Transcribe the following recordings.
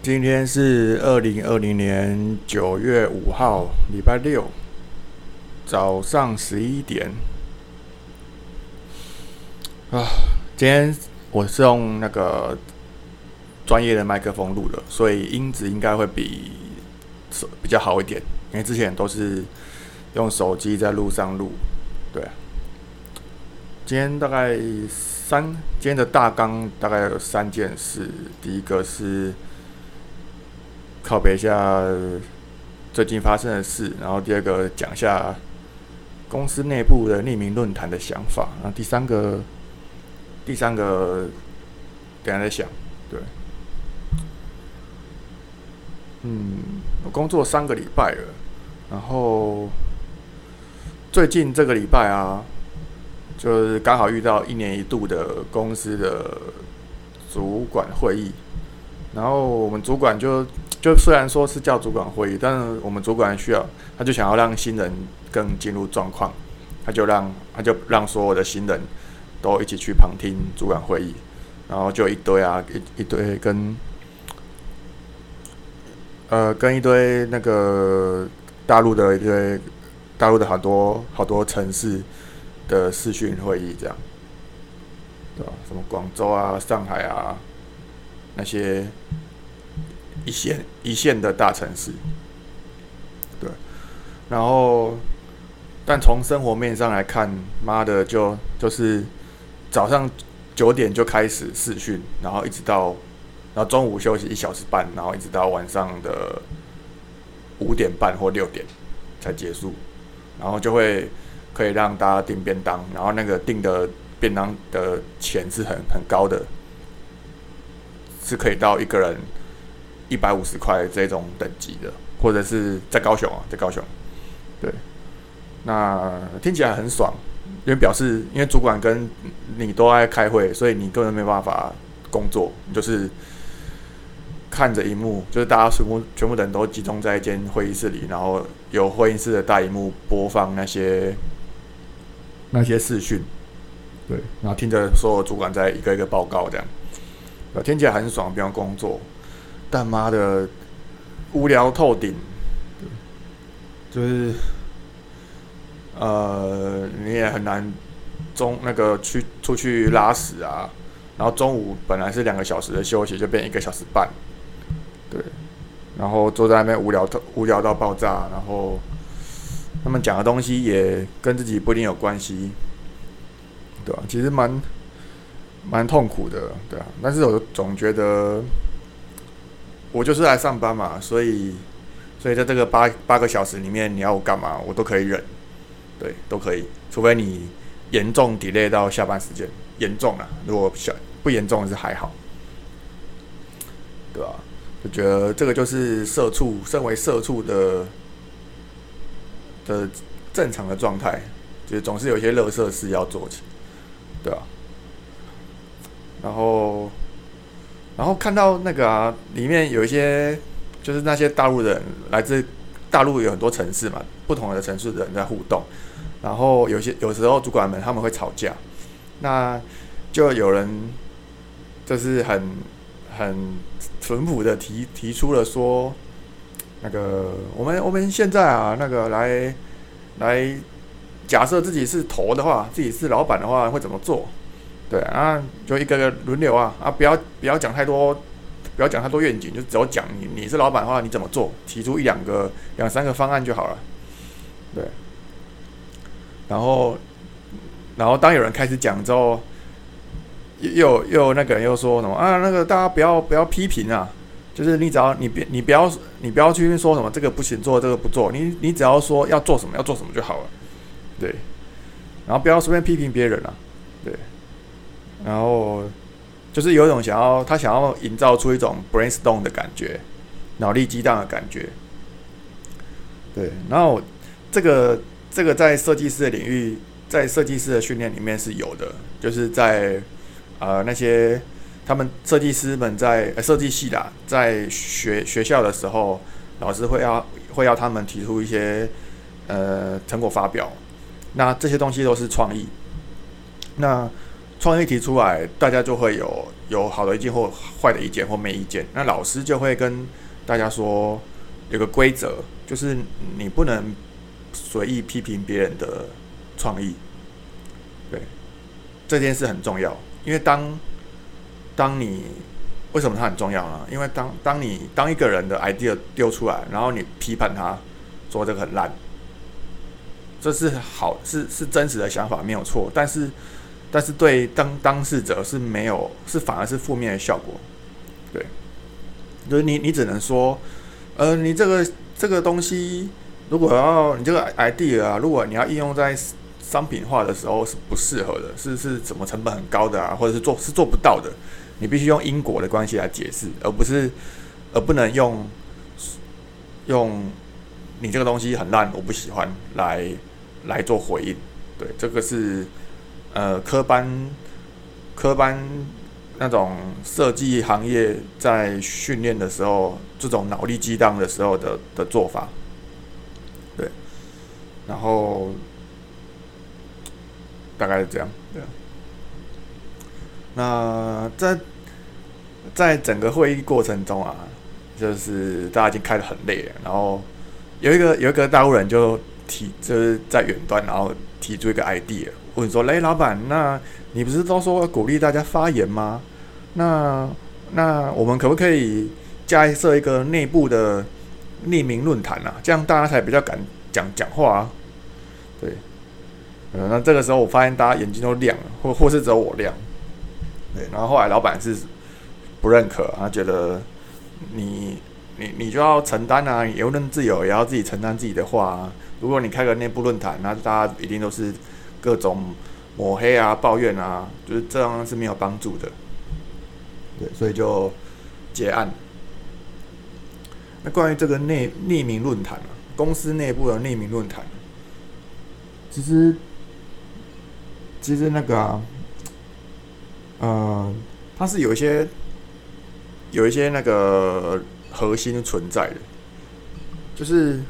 今天是二零二零年九月五号，礼拜六早上十一点。啊，今天我是用那个专业的麦克风录的，所以音质应该会比比较好一点。因为之前都是用手机在路上录，对。今天大概三，今天的大纲大概有三件事。第一个是靠背一下最近发生的事，然后第二个讲一下公司内部的匿名论坛的想法，然后第三个，第三个等下再想，对。嗯，我工作三个礼拜了，然后最近这个礼拜啊。就是刚好遇到一年一度的公司的主管会议，然后我们主管就就虽然说是叫主管会议，但是我们主管需要，他就想要让新人更进入状况，他就让他就让所有的新人都一起去旁听主管会议，然后就一堆啊一一堆跟呃跟一堆那个大陆的一堆大陆的好多好多城市。的视讯会议这样，对吧？什么广州啊、上海啊，那些一线一线的大城市，对。然后，但从生活面上来看，妈的，就就是早上九点就开始试训，然后一直到，然后中午休息一小时半，然后一直到晚上的五点半或六点才结束，然后就会。可以让大家订便当，然后那个订的便当的钱是很很高的，是可以到一个人一百五十块这种等级的，或者是在高雄啊，在高雄，对，那听起来很爽，因为表示因为主管跟你都爱开会，所以你根本没办法工作，就是看着荧幕，就是大家全部全部人都集中在一间会议室里，然后有会议室的大荧幕播放那些。那些视讯，对，然后听着所有主管在一个一个报告，这样，听起来很爽，不用工作，但妈的无聊透顶，就是，呃，你也很难中那个去出去拉屎啊，然后中午本来是两个小时的休息，就变一个小时半，对，然后坐在那边无聊透无聊到爆炸，然后。他们讲的东西也跟自己不一定有关系，对吧？其实蛮蛮痛苦的，对啊。但是我总觉得，我就是来上班嘛，所以所以在这个八八个小时里面，你要我干嘛，我都可以忍，对，都可以。除非你严重 delay 到下班时间，严重了，如果小不严重是还好，对吧？我觉得这个就是社畜，身为社畜的。的正常的状态，就是总是有一些乐色事要做起，对吧？然后，然后看到那个啊，里面有一些就是那些大陆人，来自大陆有很多城市嘛，不同的城市的人在互动，然后有些有时候主管们他们会吵架，那就有人就是很很淳朴的提提出了说。那个，我们我们现在啊，那个来来假设自己是头的话，自己是老板的话，会怎么做？对啊，就一个个轮流啊啊，不要不要讲太多，不要讲太多愿景，就只要讲你你是老板的话，你怎么做？提出一两个、两三个方案就好了。对，然后然后当有人开始讲之后，又又那个人又说什么啊？那个大家不要不要批评啊。就是你只要你别你不要你不要去说什么这个不行做这个不做你你只要说要做什么要做什么就好了，对，然后不要随便批评别人啊，对，然后就是有一种想要他想要营造出一种 brainstorm 的感觉，脑力激荡的感觉，对，然后这个这个在设计师的领域，在设计师的训练里面是有的，就是在呃那些。他们设计师们在设计系的，在学学校的时候，老师会要会要他们提出一些呃成果发表，那这些东西都是创意。那创意提出来，大家就会有有好的意见或坏的意见或没意见。那老师就会跟大家说，有个规则，就是你不能随意批评别人的创意。对，这件事很重要，因为当当你为什么它很重要呢？因为当当你当一个人的 idea 丢出来，然后你批判他，说这个很烂，这是好是是真实的想法没有错，但是但是对当当事者是没有是反而是负面的效果，对，就是你你只能说，呃，你这个这个东西如果要你这个 idea 啊，如果你要应用在商品化的时候是不适合的，是是怎么成本很高的啊，或者是做是做不到的。你必须用因果的关系来解释，而不是而不能用用你这个东西很烂，我不喜欢来来做回应。对，这个是呃科班科班那种设计行业在训练的时候，这种脑力激荡的时候的的做法。对，然后大概是这样。对。那在在整个会议过程中啊，就是大家已经开得很累了，然后有一个有一个大陆人就提，就是在远端，然后提出一个 idea，问说：“哎，老板，那你不是都说鼓励大家发言吗？那那我们可不可以加设一个内部的匿名论坛啊？这样大家才比较敢讲讲话啊？”对，呃，那这个时候我发现大家眼睛都亮了，或或是只有我亮。对，然后后来老板是不认可，他觉得你你你就要承担啊，言论自由也要自己承担自己的话。如果你开个内部论坛，那大家一定都是各种抹黑啊、抱怨啊，就是这样是没有帮助的。对，所以就结案。那关于这个内匿名论坛啊，公司内部的匿名论坛，其实其实那个啊。呃，它是有一些有一些那个核心存在的，就是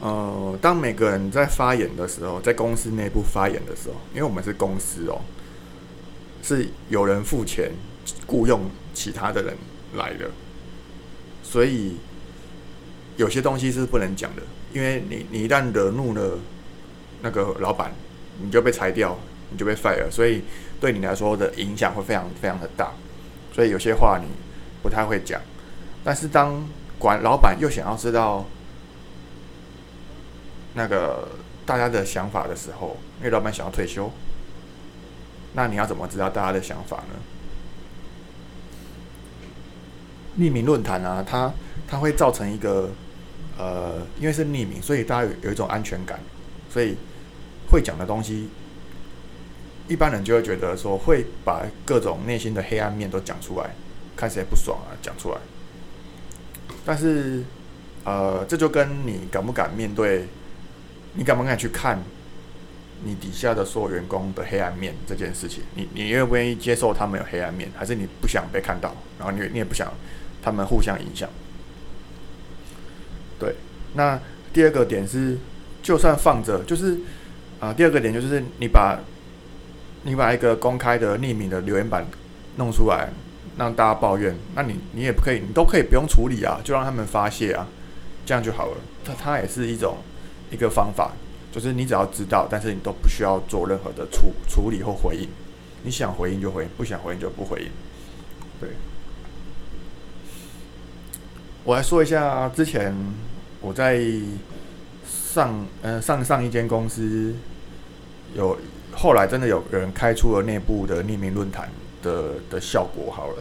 呃，当每个人在发言的时候，在公司内部发言的时候，因为我们是公司哦，是有人付钱雇佣其他的人来的，所以有些东西是不能讲的，因为你你一旦惹怒了。那个老板，你就被裁掉，你就被 fire，所以对你来说的影响会非常非常的大，所以有些话你不太会讲。但是当管老板又想要知道那个大家的想法的时候，因为老板想要退休，那你要怎么知道大家的想法呢？匿名论坛啊，它它会造成一个呃，因为是匿名，所以大家有有一种安全感，所以。会讲的东西，一般人就会觉得说会把各种内心的黑暗面都讲出来，看谁不爽啊，讲出来。但是，呃，这就跟你敢不敢面对，你敢不敢去看你底下的所有员工的黑暗面这件事情，你你愿不愿意接受他们有黑暗面，还是你不想被看到，然后你你也不想他们互相影响？对，那第二个点是，就算放着，就是。啊，第二个点就是你把，你把一个公开的匿名的留言板弄出来，让大家抱怨，那你你也不可以，你都可以不用处理啊，就让他们发泄啊，这样就好了。它它也是一种一个方法，就是你只要知道，但是你都不需要做任何的处处理或回应，你想回应就回应，不想回应就不回应。对，我来说一下之前我在。上呃上上一间公司有后来真的有人开出了内部的匿名论坛的的效果好了，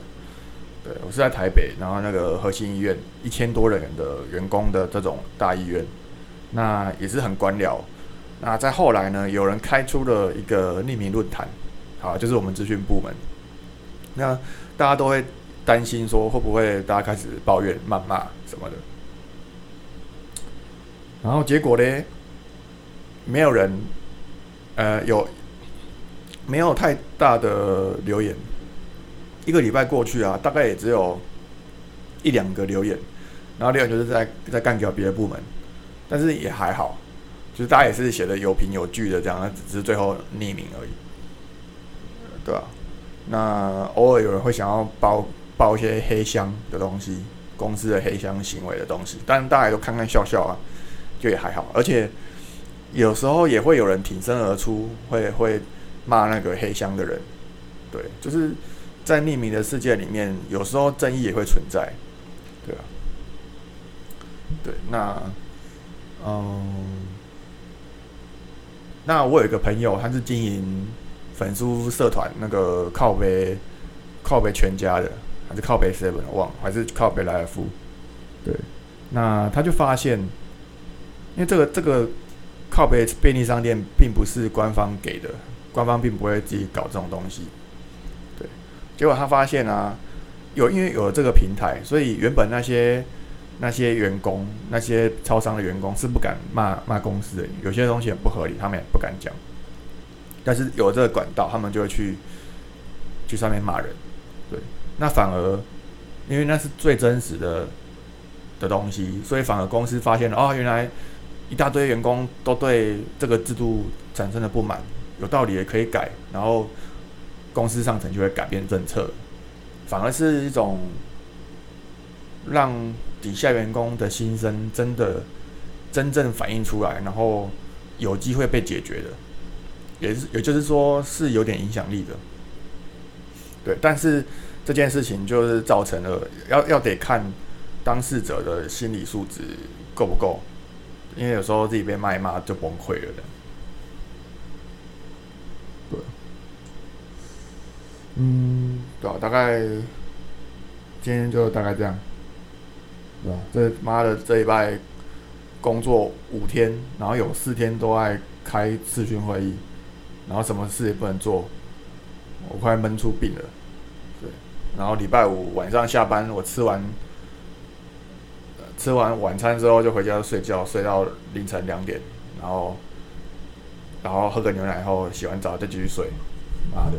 对我是在台北，然后那个核心医院一千多人的员工的这种大医院，那也是很官僚。那在后来呢，有人开出了一个匿名论坛，好就是我们资讯部门，那大家都会担心说会不会大家开始抱怨谩骂什么的。然后结果呢？没有人，呃，有没有太大的留言？一个礼拜过去啊，大概也只有一两个留言，然后留言就是在在干掉别的部门，但是也还好。就是大家也是写的有凭有据的这样，只是最后匿名而已，对吧？那偶尔有人会想要报报一些黑箱的东西，公司的黑箱行为的东西，但大家都看看笑笑啊，就也还好。而且有时候也会有人挺身而出，会会骂那个黑箱的人，对，就是在匿名的世界里面，有时候正义也会存在，对啊，对，那嗯，那我有一个朋友，他是经营。粉书社团那个靠背靠背全家的，还是靠背 seven 忘，还是靠背莱尔夫？对，那他就发现，因为这个这个靠背便利商店并不是官方给的，官方并不会自己搞这种东西。对，结果他发现啊，有因为有了这个平台，所以原本那些那些员工、那些超商的员工是不敢骂骂公司的，有些东西很不合理，他们也不敢讲。但是有这个管道，他们就会去去上面骂人，对，那反而因为那是最真实的的东西，所以反而公司发现了哦，原来一大堆员工都对这个制度产生了不满，有道理也可以改，然后公司上层就会改变政策，反而是一种让底下员工的心声真的真正反映出来，然后有机会被解决的。也是，也就是说是有点影响力的，对。但是这件事情就是造成了，要要得看当事者的心理素质够不够，因为有时候自己被骂一骂就崩溃了的。对，嗯，对，大概今天就大概这样，对吧？这妈的这一拜工作五天，然后有四天都在开视讯会议。然后什么事也不能做，我快闷出病了。对，然后礼拜五晚上下班，我吃完吃完晚餐之后就回家睡觉，睡到凌晨两点，然后然后喝个牛奶后洗完澡再继续睡。妈的！